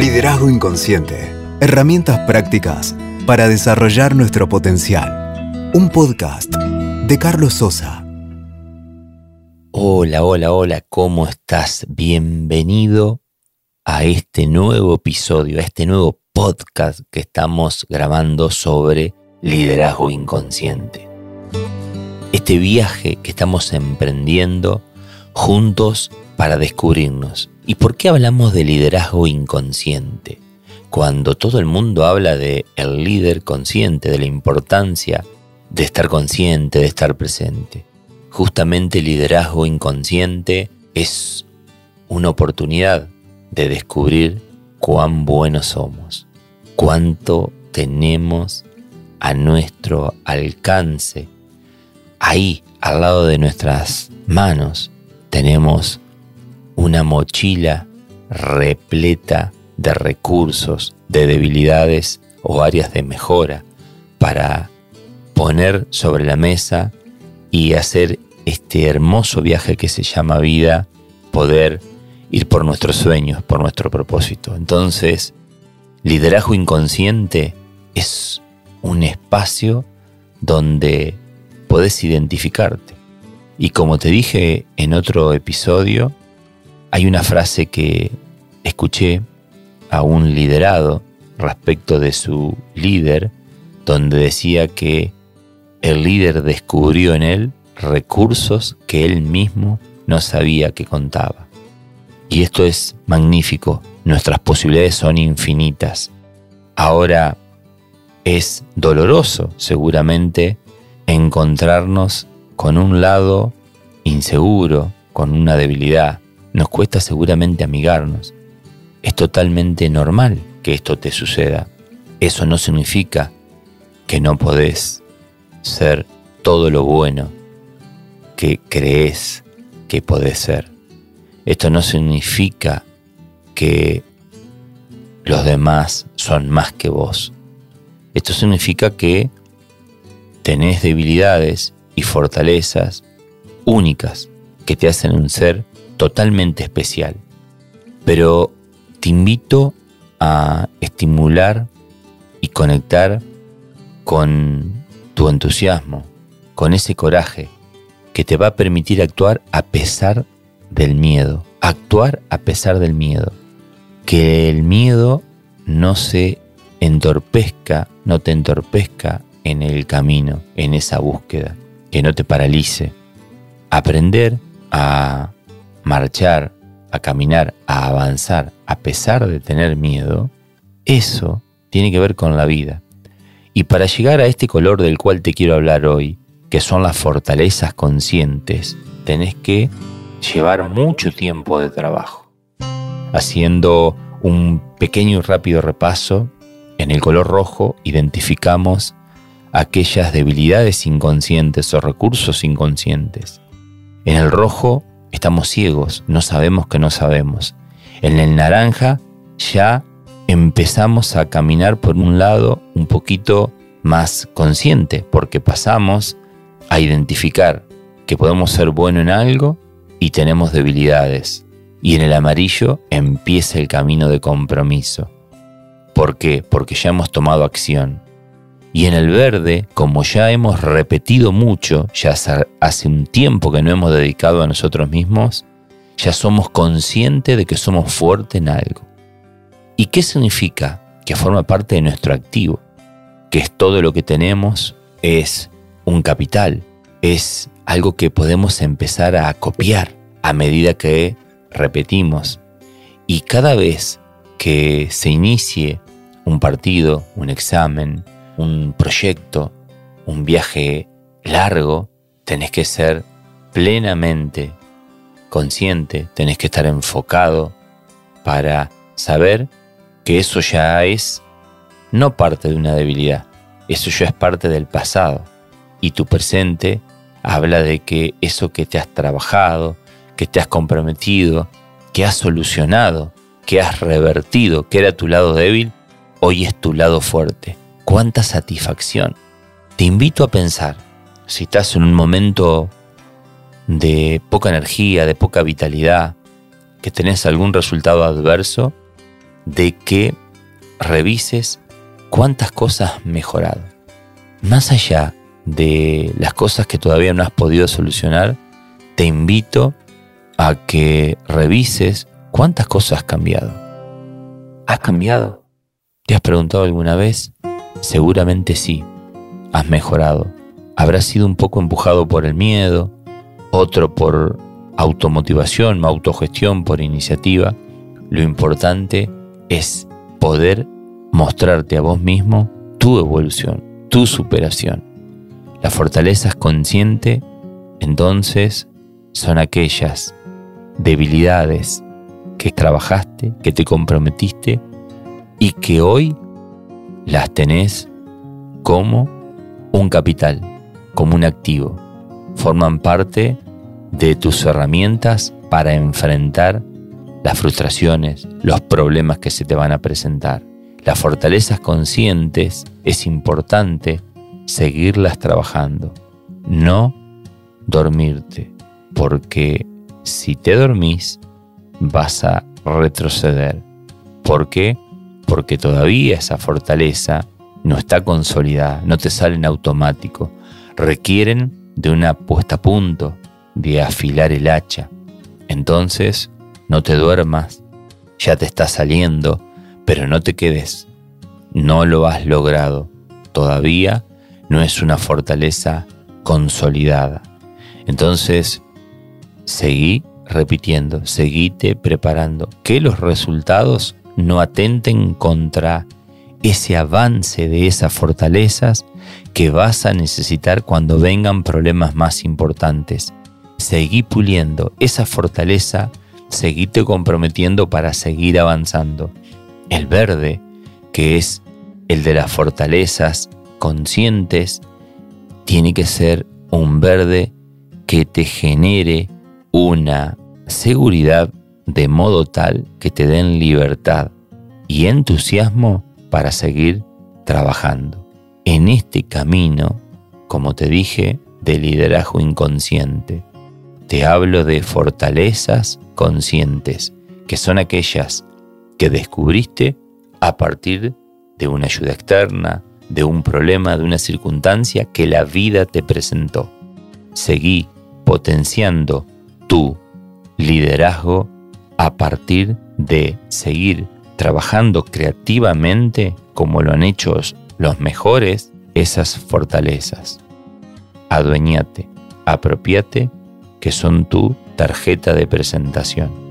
Liderazgo Inconsciente. Herramientas prácticas para desarrollar nuestro potencial. Un podcast de Carlos Sosa. Hola, hola, hola, ¿cómo estás? Bienvenido a este nuevo episodio, a este nuevo podcast que estamos grabando sobre liderazgo inconsciente. Este viaje que estamos emprendiendo juntos para descubrirnos. ¿Y por qué hablamos de liderazgo inconsciente? Cuando todo el mundo habla de el líder consciente, de la importancia de estar consciente, de estar presente. Justamente el liderazgo inconsciente es una oportunidad de descubrir cuán buenos somos, cuánto tenemos a nuestro alcance. Ahí, al lado de nuestras manos, tenemos una mochila repleta de recursos, de debilidades o áreas de mejora para poner sobre la mesa y hacer este hermoso viaje que se llama vida, poder ir por nuestros sueños, por nuestro propósito. Entonces, liderazgo inconsciente es un espacio donde puedes identificarte. Y como te dije en otro episodio, hay una frase que escuché a un liderado respecto de su líder, donde decía que el líder descubrió en él recursos que él mismo no sabía que contaba. Y esto es magnífico, nuestras posibilidades son infinitas. Ahora es doloroso seguramente encontrarnos con un lado inseguro, con una debilidad. Nos cuesta seguramente amigarnos. Es totalmente normal que esto te suceda. Eso no significa que no podés ser todo lo bueno que crees que podés ser. Esto no significa que los demás son más que vos. Esto significa que tenés debilidades y fortalezas únicas que te hacen un ser totalmente especial. Pero te invito a estimular y conectar con tu entusiasmo, con ese coraje que te va a permitir actuar a pesar del miedo, actuar a pesar del miedo. Que el miedo no se entorpezca, no te entorpezca en el camino, en esa búsqueda, que no te paralice. Aprender a marchar, a caminar, a avanzar, a pesar de tener miedo, eso tiene que ver con la vida. Y para llegar a este color del cual te quiero hablar hoy, que son las fortalezas conscientes, tenés que llevar mucho tiempo de trabajo. Haciendo un pequeño y rápido repaso, en el color rojo identificamos aquellas debilidades inconscientes o recursos inconscientes. En el rojo estamos ciegos, no sabemos que no sabemos. En el naranja ya empezamos a caminar por un lado un poquito más consciente, porque pasamos a identificar que podemos ser buenos en algo y tenemos debilidades. Y en el amarillo empieza el camino de compromiso. ¿Por qué? Porque ya hemos tomado acción. Y en el verde, como ya hemos repetido mucho, ya hace un tiempo que no hemos dedicado a nosotros mismos, ya somos conscientes de que somos fuertes en algo. ¿Y qué significa? Que forma parte de nuestro activo, que es todo lo que tenemos, es un capital, es algo que podemos empezar a copiar a medida que repetimos. Y cada vez que se inicie un partido, un examen, un proyecto, un viaje largo, tenés que ser plenamente consciente, tenés que estar enfocado para saber que eso ya es no parte de una debilidad, eso ya es parte del pasado. Y tu presente habla de que eso que te has trabajado, que te has comprometido, que has solucionado, que has revertido, que era tu lado débil, hoy es tu lado fuerte cuánta satisfacción. Te invito a pensar, si estás en un momento de poca energía, de poca vitalidad, que tenés algún resultado adverso, de que revises cuántas cosas has mejorado. Más allá de las cosas que todavía no has podido solucionar, te invito a que revises cuántas cosas has cambiado. ¿Has cambiado? ¿Te has preguntado alguna vez? Seguramente sí. Has mejorado. Habrás sido un poco empujado por el miedo, otro por automotivación, autogestión, por iniciativa. Lo importante es poder mostrarte a vos mismo tu evolución, tu superación. La fortaleza es consciente, entonces son aquellas debilidades que trabajaste, que te comprometiste y que hoy las tenés como un capital, como un activo. Forman parte de tus herramientas para enfrentar las frustraciones, los problemas que se te van a presentar. Las fortalezas conscientes es importante seguirlas trabajando, no dormirte, porque si te dormís vas a retroceder. ¿Por qué? Porque todavía esa fortaleza no está consolidada, no te sale en automático. Requieren de una puesta a punto, de afilar el hacha. Entonces, no te duermas, ya te está saliendo, pero no te quedes. No lo has logrado. Todavía no es una fortaleza consolidada. Entonces, seguí repitiendo, seguite preparando, que los resultados no atenten contra ese avance de esas fortalezas que vas a necesitar cuando vengan problemas más importantes. Seguí puliendo esa fortaleza, seguite comprometiendo para seguir avanzando. El verde, que es el de las fortalezas conscientes, tiene que ser un verde que te genere una seguridad de modo tal que te den libertad y entusiasmo para seguir trabajando. En este camino, como te dije, de liderazgo inconsciente, te hablo de fortalezas conscientes, que son aquellas que descubriste a partir de una ayuda externa, de un problema, de una circunstancia que la vida te presentó. Seguí potenciando tu liderazgo a partir de seguir trabajando creativamente como lo han hecho los mejores esas fortalezas. Adueñate, apropiate, que son tu tarjeta de presentación.